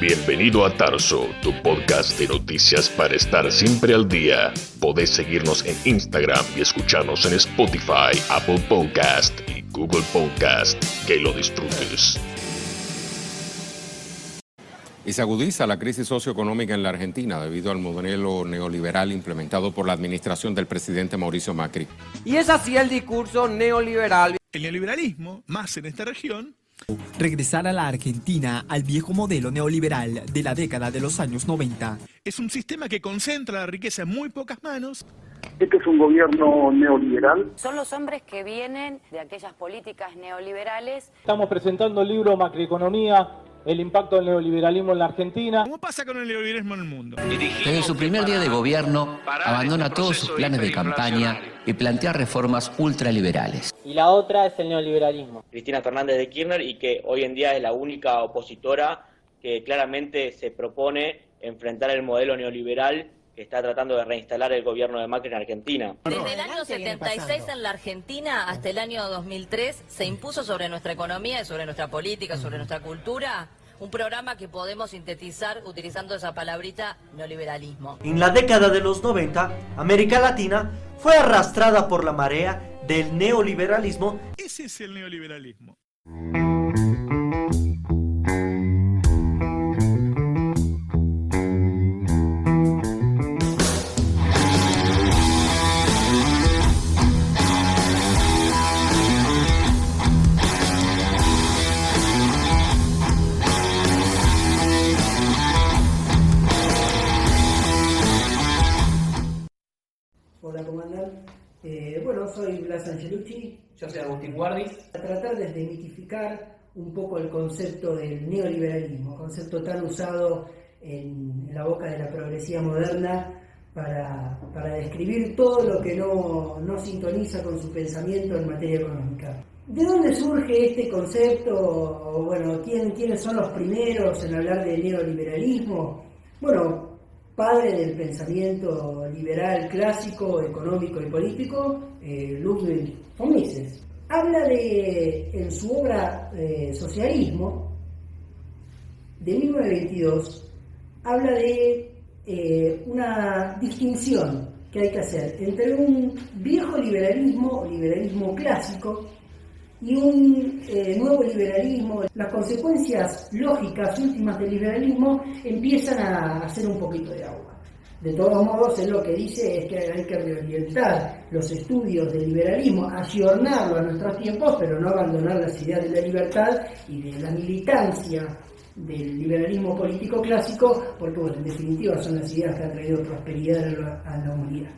Bienvenido a Tarso, tu podcast de noticias para estar siempre al día. Podés seguirnos en Instagram y escucharnos en Spotify, Apple Podcast y Google Podcast. Que lo disfrutes. Y se agudiza la crisis socioeconómica en la Argentina debido al modelo neoliberal implementado por la administración del presidente Mauricio Macri. Y es así el discurso neoliberal. El neoliberalismo, más en esta región, Regresar a la Argentina al viejo modelo neoliberal de la década de los años 90. es un sistema que concentra la riqueza en muy pocas manos. Este es un gobierno neoliberal. Son los hombres que vienen de aquellas políticas neoliberales. Estamos presentando el libro Macroeconomía, el impacto del neoliberalismo en la Argentina. ¿Cómo pasa con el neoliberalismo en el mundo? Desde su primer día de gobierno, abandona todos sus planes de campaña y plantea reformas ultraliberales. Y la otra es el neoliberalismo. Cristina Fernández de Kirchner y que hoy en día es la única opositora que claramente se propone enfrentar el modelo neoliberal que está tratando de reinstalar el gobierno de Macri en Argentina. Desde el año 76 en la Argentina hasta el año 2003 se impuso sobre nuestra economía y sobre nuestra política, sobre nuestra cultura, un programa que podemos sintetizar utilizando esa palabrita neoliberalismo. En la década de los 90, América Latina fue arrastrada por la marea del neoliberalismo. Ese es el neoliberalismo. Soy Blas Angelucci. Yo soy Agustín Guardis. A tratar de desmitificar un poco el concepto del neoliberalismo, concepto tan usado en, la boca de la progresía moderna para, para describir todo lo que no, no sintoniza con su pensamiento en materia económica. ¿De dónde surge este concepto? O, bueno, ¿quién, ¿quiénes son los primeros en hablar de neoliberalismo? Bueno, padre del pensamiento liberal clásico, económico y político, eh, Ludwig von Mises. Habla de, en su obra eh, Socialismo, de 1922, habla de eh, una distinción que hay que hacer entre un viejo liberalismo liberalismo clásico y un eh, nuevo liberalismo. Las consecuencias lógicas últimas del liberalismo empiezan a hacer un poquito de agua. De todos modos, él lo que dice es que hay que reorientar los estudios del liberalismo, ayornarlo a nuestros tiempos, pero no abandonar las ideas de la libertad y de la militancia del liberalismo político clásico, porque en definitiva son las ideas que han traído prosperidad a la humanidad.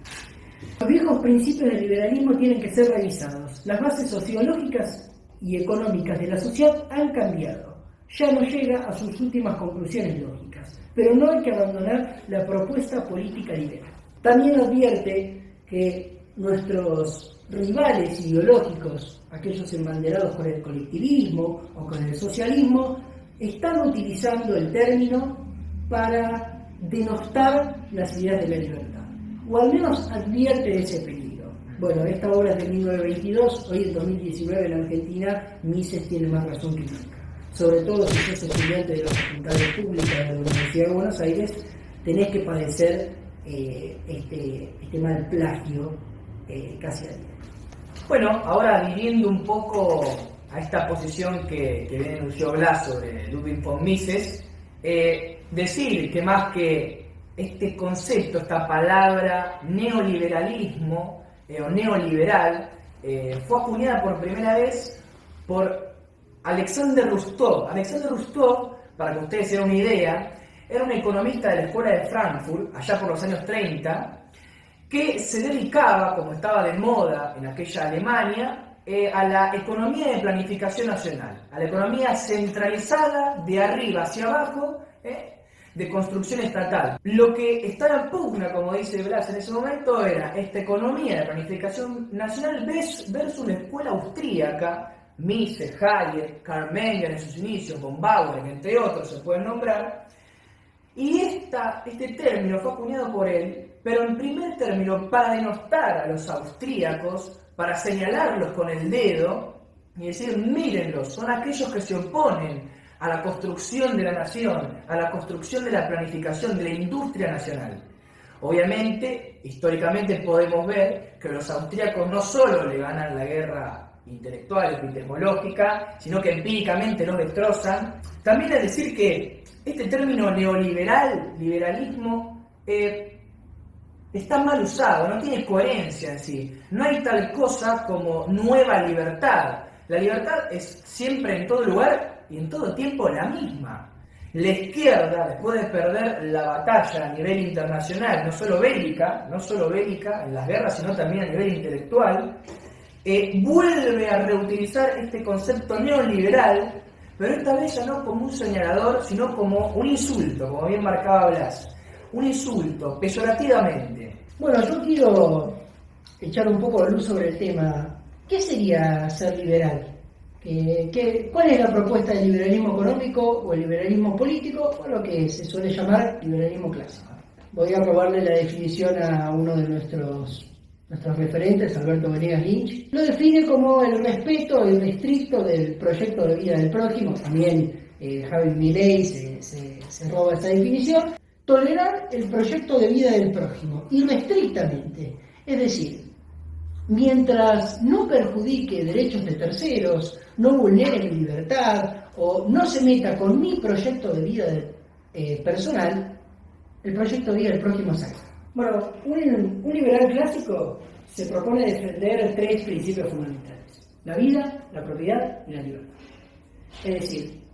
Los viejos principios del liberalismo tienen que ser revisados. Las bases sociológicas y económicas de la sociedad han cambiado. Ya no llega a sus últimas conclusiones lógicas. Pero no hay que abandonar la propuesta política liberal. También advierte que nuestros rivales ideológicos, aquellos embanderados por el colectivismo o con el socialismo, están utilizando el término para denostar las ideas de la libertad o al menos advierte de ese peligro. Bueno, esta obra es de 1922, hoy en 2019 en Argentina Mises tiene más razón que nunca. Sobre todo si sos estudiante de las facultades públicas de la Universidad de Buenos Aires, tenés que padecer eh, este, este mal plagio eh, casi a diario. Bueno, ahora viviendo un poco a esta posición que, que denunció Blas sobre Ludwig von Mises, eh, decir que más que este concepto, esta palabra neoliberalismo eh, o neoliberal, eh, fue acuñada por primera vez por Alexander Rustov. Alexander Rustov, para que ustedes se den una idea, era un economista de la Escuela de Frankfurt, allá por los años 30, que se dedicaba, como estaba de moda en aquella Alemania, eh, a la economía de planificación nacional, a la economía centralizada de arriba hacia abajo, eh, de construcción estatal. Lo que estaba en pugna, como dice Blas en ese momento, era esta economía de planificación nacional versus la escuela austríaca, Mises, Hayek, Karl Menger en sus inicios, von Bauer, entre otros se pueden nombrar, y esta, este término fue acuñado por él, pero en primer término para denostar a los austríacos, para señalarlos con el dedo y decir, mírenlos, son aquellos que se oponen a la construcción de la nación, a la construcción de la planificación de la industria nacional. Obviamente, históricamente podemos ver que los austríacos no solo le ganan la guerra intelectual, epistemológica, sino que empíricamente lo destrozan. También es decir que este término neoliberal, liberalismo, eh, está mal usado, no tiene coherencia en sí. No hay tal cosa como nueva libertad. La libertad es siempre en todo lugar y en todo tiempo la misma. La izquierda, después de perder la batalla a nivel internacional, no solo bélica, no solo bélica en las guerras, sino también a nivel intelectual, eh, vuelve a reutilizar este concepto neoliberal, pero esta vez ya no como un señalador, sino como un insulto, como bien marcaba Blas. Un insulto, peyorativamente. Bueno, yo quiero echar un poco de luz sobre el tema. ¿Qué sería ser liberal? ¿Qué, cuál es la propuesta del liberalismo económico o el liberalismo político o lo que se suele llamar liberalismo clásico? Voy a robarle la definición a uno de nuestros, nuestros referentes, Alberto Venegas Lynch. Lo define como el respeto irrestricto del proyecto de vida del prójimo. También eh, Javi Milei se, se roba esa definición. Tolerar el proyecto de vida del prójimo irrestrictamente. Es decir, mientras no perjudique derechos de terceros, no vulnere mi libertad o no se meta con mi proyecto de vida eh, personal, el proyecto de vida del prójimo es Bueno, un, un liberal clásico se propone defender tres principios fundamentales, la vida, la propiedad y la libertad. Es decir,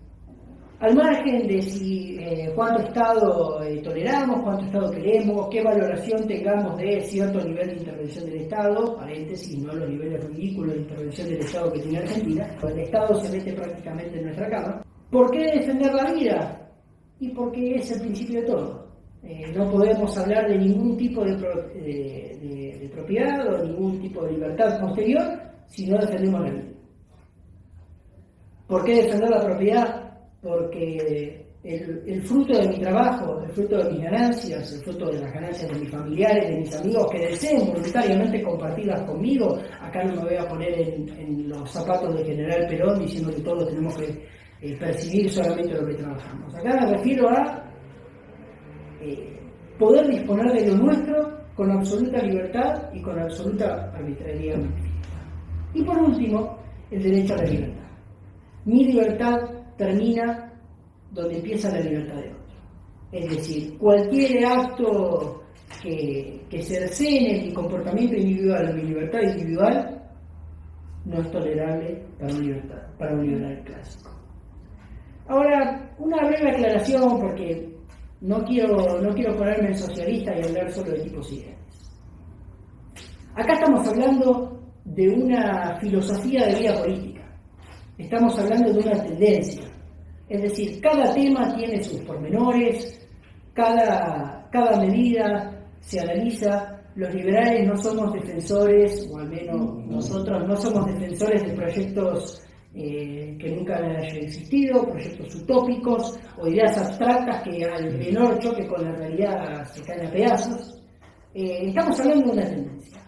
al margen de si eh, cuánto Estado eh, toleramos, cuánto Estado queremos, qué valoración tengamos de cierto nivel de intervención del Estado, paréntesis, no los niveles ridículos de intervención del Estado que tiene Argentina, el Estado se mete prácticamente en nuestra cama. ¿Por qué defender la vida? Y porque es el principio de todo. Eh, no podemos hablar de ningún tipo de, de propiedad o ningún tipo de libertad posterior si no defendemos la vida. ¿Por qué defender la propiedad? Porque el, fruto de mi trabajo, el fruto de mis ganancias, el fruto de las ganancias de mis familiares, de mis amigos que deseen voluntariamente compartirlas conmigo, acá no me voy a poner en, los zapatos de General Perón diciendo que todos tenemos que eh, percibir solamente lo que trabajamos. Acá me refiero a eh, poder disponer de lo nuestro con absoluta libertad y con absoluta arbitrariedad. Y por último, el derecho a la libertad. Mi libertad termina donde empieza la libertad de otro. Es decir, cualquier acto que, que cercene mi comportamiento individual o mi libertad individual no es tolerable para un, libertad, para un liberal clásico. Ahora, una breve aclaración porque no quiero, no quiero ponerme en socialista y hablar solo de tipos ideales. Acá estamos hablando de una filosofía de vida política. Estamos hablando de una tendencia. Es decir, cada tema tiene sus pormenores, cada, cada medida se analiza. Los liberales no somos defensores, o al menos nosotros no somos defensores de proyectos eh, que nunca hayan existido, proyectos utópicos o ideas abstractas que al menor choque con la realidad se caen a pedazos. Eh, estamos hablando de una tendencia.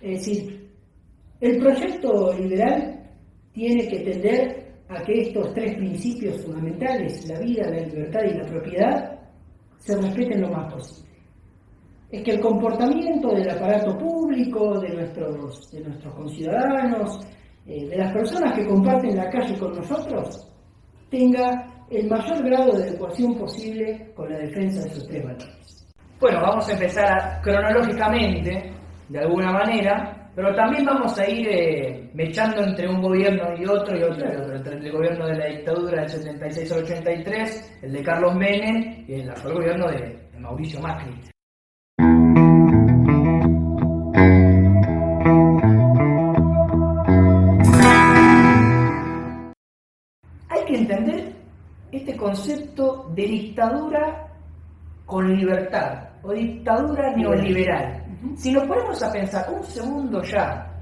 Es decir, el proyecto liberal tiene que tender a que estos tres principios fundamentales, la vida, la libertad y la propiedad, se respeten lo más posible. Es que el comportamiento del aparato público, de nuestros, de nuestros conciudadanos, eh, de las personas que comparten la calle con nosotros, tenga el mayor grado de adecuación posible con la defensa de esos tres valores. Bueno, vamos a empezar cronológicamente, de alguna manera, pero también vamos a ir eh, mechando entre un gobierno y otro y otro y otro. Entre el gobierno de la dictadura del 76 al 83, el de Carlos Menem y el actual gobierno de, Mauricio Macri. Hay que entender este concepto de dictadura con libertad o dictadura neoliberal. Si nos ponemos a pensar un segundo ya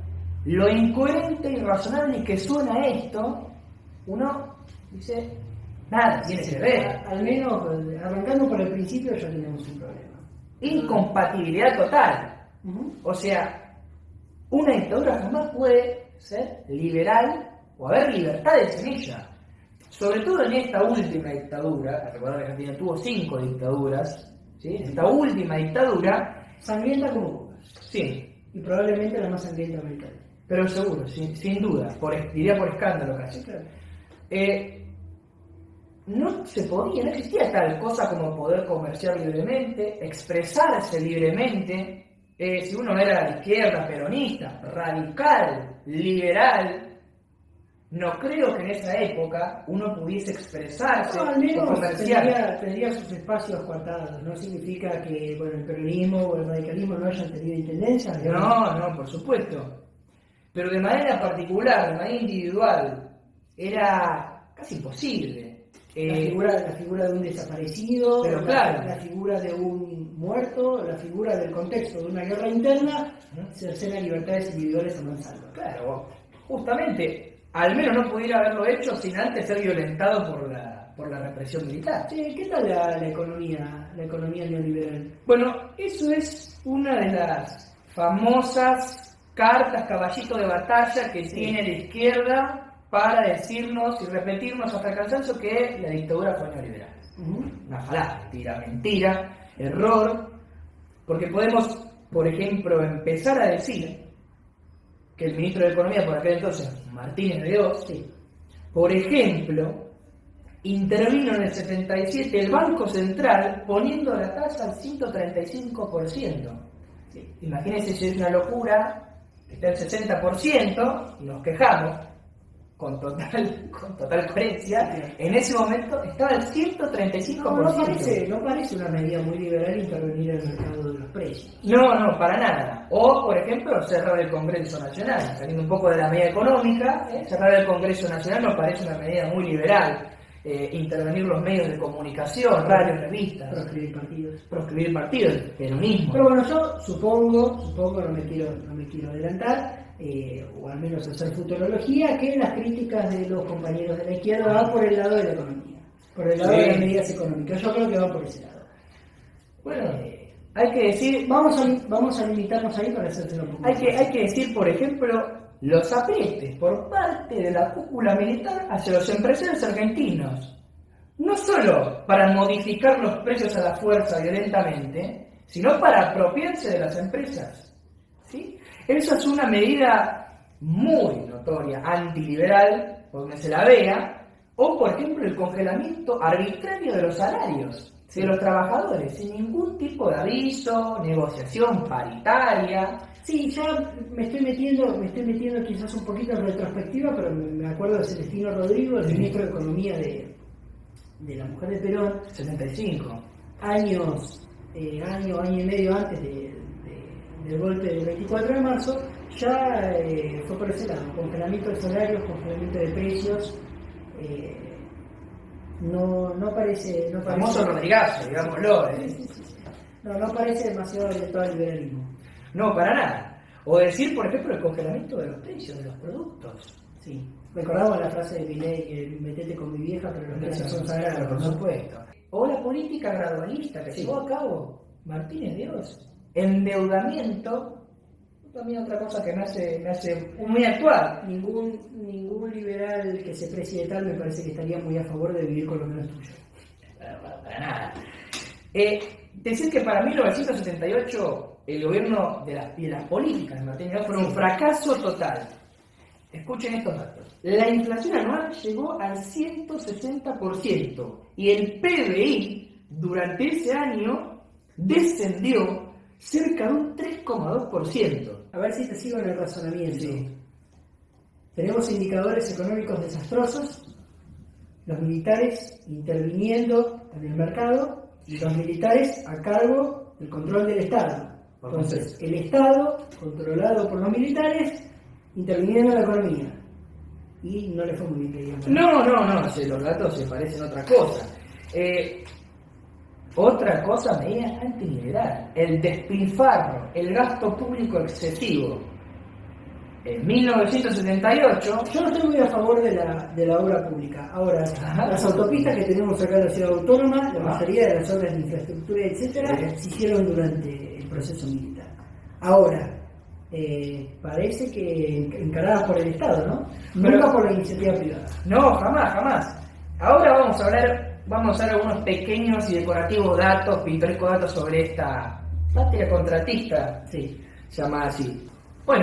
lo incoherente y razonable que suena esto, uno dice, nada, tiene que ver. Al menos arrancando por el principio ya tenemos un problema. Incompatibilidad total. O sea, una dictadura jamás puede ser liberal o haber libertades en ella. sobre todo en esta última dictadura, recordar que Argentina tuvo cinco dictaduras, ¿sí? esta última dictadura... Sangrienta como Sí. Y probablemente la más sangrienta americana. Pero seguro, sin, sin duda, por, diría por escándalo casi. Eh, no se podía, no existía tal cosa como poder comerciar libremente, expresarse libremente. Eh, si uno era de izquierda, peronista, radical, liberal, no creo que en esa época uno pudiese expresarse no, al menos. Tendría, tendría, sus espacios coartados. No significa que bueno, el peronismo o el radicalismo no hayan tenido intendencia. No, no, por supuesto. Pero de manera particular, de manera individual, era casi imposible. La, eh, figura, la figura de un desaparecido, pero la, claro. la figura de un muerto, la figura del contexto de una guerra interna, cercena libertades individuales a mansalva. Claro, justamente, al menos no pudiera haberlo hecho sin antes ser violentado por la, por la represión militar. Sí, ¿Qué tal la, la, economía, la economía neoliberal? Bueno, eso es una de las famosas cartas caballito de batalla que sí. tiene la izquierda para decirnos y repetirnos hasta el cansancio que la dictadura fue neoliberal. Uh -huh. Una mentira, mentira, error, porque podemos, por ejemplo, empezar a decir que el ministro de Economía por aquel entonces, Martínez de Dios, sí, por ejemplo, intervino en el 77 el Banco Central poniendo la tasa al 135%. Sí. Imagínense si es una locura, está el 60% y nos quejamos con total, con total coherencia, en ese momento estaba el 135%. No, no, parece, no parece una medida muy liberal intervenir en el mercado precios. No, no, para nada. O, por ejemplo, cerrar el Congreso Nacional, saliendo un poco de la medida económica, ¿eh? cerrar el Congreso Nacional nos parece una medida muy liberal. Eh, intervenir los medios de comunicación, radios, revistas. Proscribir partidos. Proscribir partidos, peronismo. Pero bueno, yo supongo, supongo, no me quiero, no me quiero adelantar, eh, o al menos hacer futurología, que las críticas de los compañeros de la izquierda van por el lado de la economía, por el lado sí. de las medidas económicas. Yo creo que van por ese lado. Hay que decir, vamos a, vamos a limitarnos ahí para hacérselo un hay que, hay que decir, por ejemplo, los aprietes por parte de la cúpula militar hacia los empresarios argentinos. No solo para modificar los precios a la fuerza violentamente, sino para apropiarse de las empresas. ¿sí? Eso es una medida muy notoria, antiliberal, por donde se la vea, o por ejemplo el congelamiento arbitrario de los salarios de los trabajadores, sin ningún tipo de aviso, negociación paritaria. Sí, ya me estoy metiendo, me estoy metiendo quizás un poquito en retrospectiva, pero me acuerdo de Celestino Rodrigo, el ministro de Economía de, de la mujer de Perón. 75. Años, eh, año, año y medio antes de, del golpe del 24 de marzo, ya eh, fue por ese lado, congelamiento de salarios, congelamiento de precios. Eh, no, no parece. No parece Famoso Rodrigazo, digámoslo. Sí, no, no parece demasiado orientado al liberalismo. No, para nada. O decir, por ejemplo, el congelamiento de los precios de los productos. Sí. Recordamos la frase de Milei que metete con mi vieja, pero los precios son sagrados, por supuesto. O la política gradualista que sí. llevó a cabo Martínez Dios. Endeudamiento, también otra cosa que me hace, me hace muy actual. Ningún, ningún liberal que se precie tal me parece que estaría muy a favor de vivir con lo menos tuyo. Para, nada. Eh, decir que para 1978 el gobierno de, la, de las políticas de Martínez Dios fue un fracaso total. Escuchen estos datos. La inflación anual llegó al 160% y el PBI durante ese año descendió cerca de un 3,2%. A ver si te sigo en el razonamiento. Sí. Tenemos indicadores económicos desastrosos, los militares interviniendo en el mercado y los militares a cargo del control del Estado. Entonces, el Estado, controlado por los militares, interviniendo en la economía. Y no le fue muy bien, digamos. No, no, no, los datos se parecen a otra cosa. Eh, otra cosa medida antiliberal, el despilfarro, el gasto público excesivo. En 1978... Yo no estoy muy a favor de la, de la obra pública. Ahora, Ajá. las autopistas que tenemos acá en la ciudad autónoma, la mayoría de las obras de infraestructura, etcétera, sí. se hicieron durante el proceso militar. Ahora, eh, parece que encaradas por el Estado, ¿no? Pero, Nunca por la iniciativa privada. No, jamás, jamás. ahora vamos a hablar, vamos a dar algunos pequeños y decorativos datos, pintorescos datos sobre esta patria contratista, sí, llamada así.